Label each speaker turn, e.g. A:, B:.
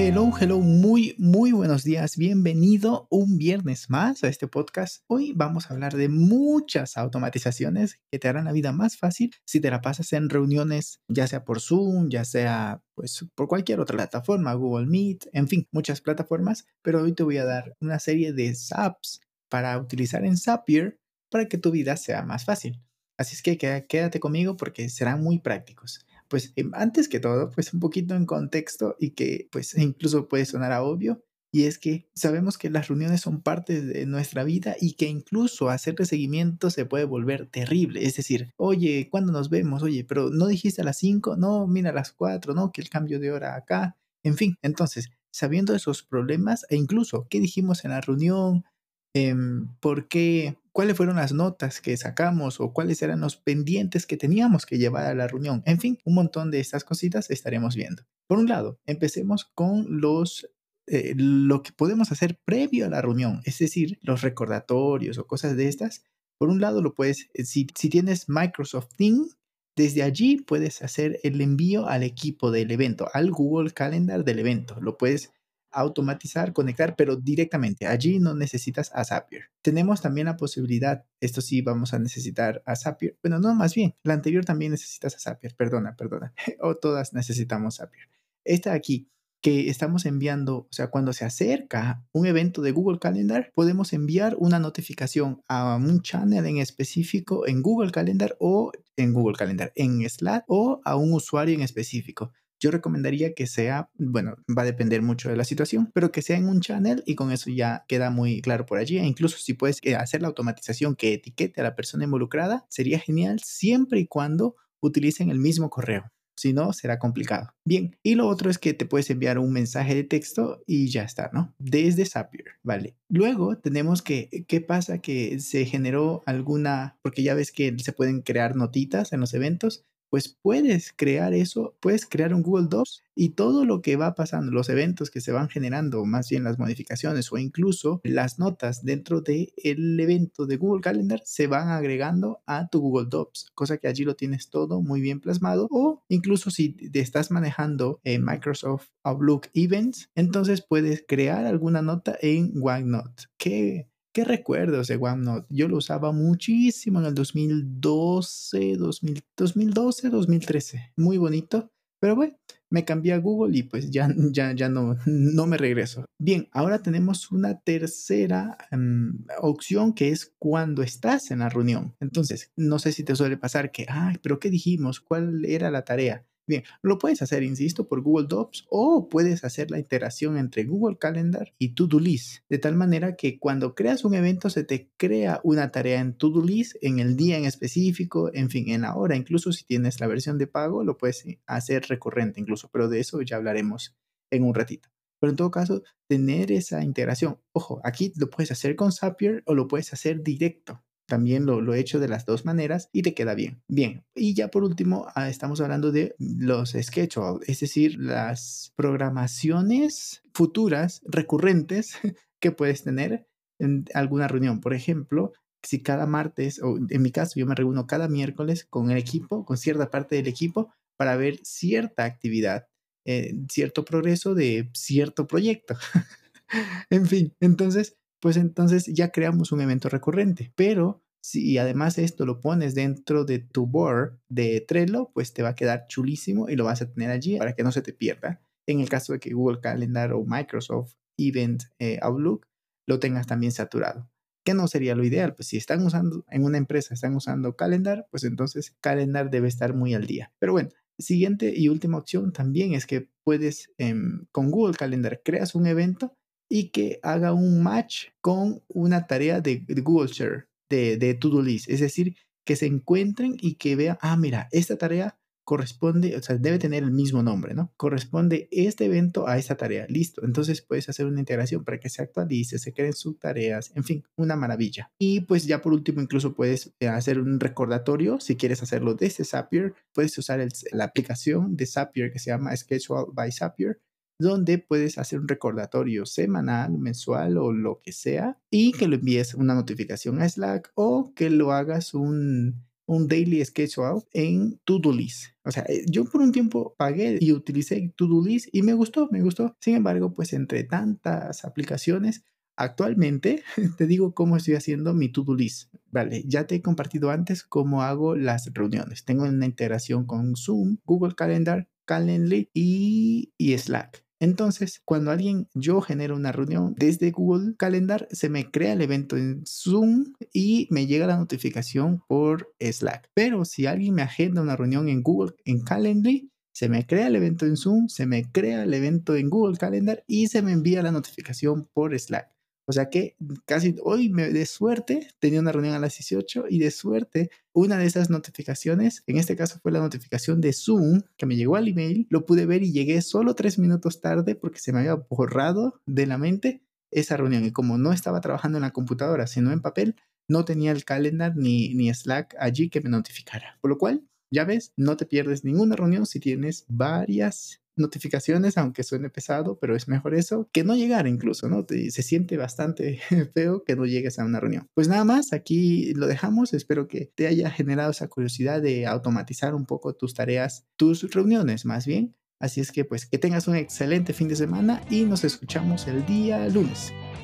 A: Hello, hello, muy, muy buenos días. Bienvenido un viernes más a este podcast. Hoy vamos a hablar de muchas automatizaciones que te harán la vida más fácil si te la pasas en reuniones, ya sea por Zoom, ya sea pues por cualquier otra plataforma, Google Meet, en fin, muchas plataformas. Pero hoy te voy a dar una serie de apps para utilizar en Zapier para que tu vida sea más fácil. Así es que quédate conmigo porque serán muy prácticos pues em, antes que todo, pues un poquito en contexto y que pues incluso puede sonar a obvio, y es que sabemos que las reuniones son parte de nuestra vida y que incluso hacerle seguimiento se puede volver terrible. Es decir, oye, ¿cuándo nos vemos? Oye, pero no dijiste a las 5, no, mira a las 4, no, que el cambio de hora acá. En fin, entonces, sabiendo esos problemas e incluso qué dijimos en la reunión, Em, por qué, cuáles fueron las notas que sacamos o cuáles eran los pendientes que teníamos que llevar a la reunión. En fin, un montón de estas cositas estaremos viendo. Por un lado, empecemos con los eh, lo que podemos hacer previo a la reunión, es decir, los recordatorios o cosas de estas. Por un lado, lo puedes, eh, si, si tienes Microsoft Teams, desde allí puedes hacer el envío al equipo del evento, al Google Calendar del evento. Lo puedes automatizar, conectar, pero directamente. Allí no necesitas a Zapier. Tenemos también la posibilidad, esto sí vamos a necesitar a Zapier. Bueno, no, más bien, la anterior también necesitas a Zapier, perdona, perdona. o todas necesitamos Zapier. Esta aquí, que estamos enviando, o sea, cuando se acerca un evento de Google Calendar, podemos enviar una notificación a un channel en específico en Google Calendar o en Google Calendar, en Slack o a un usuario en específico. Yo recomendaría que sea, bueno, va a depender mucho de la situación, pero que sea en un channel y con eso ya queda muy claro por allí. E incluso si puedes eh, hacer la automatización que etiquete a la persona involucrada, sería genial siempre y cuando utilicen el mismo correo. Si no, será complicado. Bien, y lo otro es que te puedes enviar un mensaje de texto y ya está, ¿no? Desde Zapier, ¿vale? Luego tenemos que, ¿qué pasa? Que se generó alguna, porque ya ves que se pueden crear notitas en los eventos, pues puedes crear eso, puedes crear un Google Docs y todo lo que va pasando, los eventos que se van generando, más bien las modificaciones o incluso las notas dentro del el evento de Google Calendar se van agregando a tu Google Docs, cosa que allí lo tienes todo muy bien plasmado. O incluso si te estás manejando Microsoft Outlook Events, entonces puedes crear alguna nota en OneNote que ¿Qué recuerdos de OneNote? Yo lo usaba muchísimo en el 2012, 2012, 2013. Muy bonito. Pero bueno, me cambié a Google y pues ya, ya, ya no, no me regreso. Bien, ahora tenemos una tercera em, opción que es cuando estás en la reunión. Entonces, no sé si te suele pasar que, ay, pero ¿qué dijimos? ¿Cuál era la tarea? Bien, lo puedes hacer, insisto, por Google Docs o puedes hacer la integración entre Google Calendar y To-Do List, de tal manera que cuando creas un evento se te crea una tarea en To-Do List en el día en específico, en fin, en la hora, incluso si tienes la versión de pago, lo puedes hacer recurrente incluso, pero de eso ya hablaremos en un ratito. Pero en todo caso, tener esa integración. Ojo, aquí lo puedes hacer con Zapier o lo puedes hacer directo. También lo, he hecho de las dos maneras y te queda bien. Bien, y ya por último ah, estamos hablando de los schedule, es decir, las programaciones futuras, recurrentes que puedes tener en alguna reunión. Por ejemplo, si cada martes, o en mi caso yo me reúno cada miércoles con el equipo, con cierta parte del equipo, para ver cierta actividad, eh, cierto progreso de cierto proyecto. en fin, entonces pues entonces ya creamos un evento recurrente. Pero si además esto lo pones dentro de tu board de Trello, pues te va a quedar chulísimo y lo vas a tener allí para que no se te pierda. En el caso de que Google Calendar o Microsoft Event eh, Outlook lo tengas también saturado. ¿Qué no sería lo ideal? Pues si están usando, en una empresa están usando Calendar, pues entonces Calendar debe estar muy al día. Pero bueno, siguiente y última opción también es que puedes, em, con Google Calendar, creas un evento y que haga un match con una tarea de, Google Share, de, de To-Do List. Es decir, que se encuentren y que vean, ah, mira, esta tarea corresponde, o sea, debe tener el mismo nombre, ¿no? Corresponde este evento a esta tarea. Listo. Entonces puedes hacer una integración para que se actualice, se creen subtareas, en fin, una maravilla. Y pues ya por último, incluso puedes eh, hacer un recordatorio si quieres hacerlo desde Zapier. Puedes usar la aplicación de Zapier que se llama Schedule by Zapier donde puedes hacer un recordatorio semanal, mensual o lo que sea y que lo envíes una notificación a Slack o que lo hagas un, un daily schedule en To-Do List. O sea, eh, yo por un tiempo pagué y utilicé To-Do List y me gustó, me gustó. Sin embargo, pues entre tantas aplicaciones, actualmente te digo cómo estoy haciendo mi To-Do List. Vale, ya te he compartido antes cómo hago las reuniones. Tengo una integración con Zoom, Google Calendar, Calendly y, y Slack. Entonces, cuando alguien, yo genero una reunión desde Google Calendar, se me crea el evento en Zoom y me llega la notificación por Slack. Pero si alguien me agenda una reunión en Google, en Calendly, se me crea el evento en Zoom, se me crea el evento en Google Calendar y se me envía la notificación por Slack. O sea que casi hoy de suerte tenía una reunión a las 18 y de suerte una de esas notificaciones, en este caso fue la notificación de Zoom que me llegó al email, lo pude ver y llegué solo tres minutos tarde porque se me había borrado de la mente esa reunión y como no estaba trabajando en la computadora sino en papel, no tenía el calendar ni, ni Slack allí que me notificara. Por lo cual, ya ves, no te pierdes ninguna reunión si tienes varias notificaciones, aunque suene pesado, pero es mejor eso que no llegar incluso, ¿no? se siente bastante feo que no llegues a una reunión. Pues nada más, aquí lo dejamos. Espero que te haya generado esa curiosidad de automatizar un poco tus tareas, tus reuniones más bien. Así es que pues que tengas un excelente fin de semana y nos escuchamos el día lunes.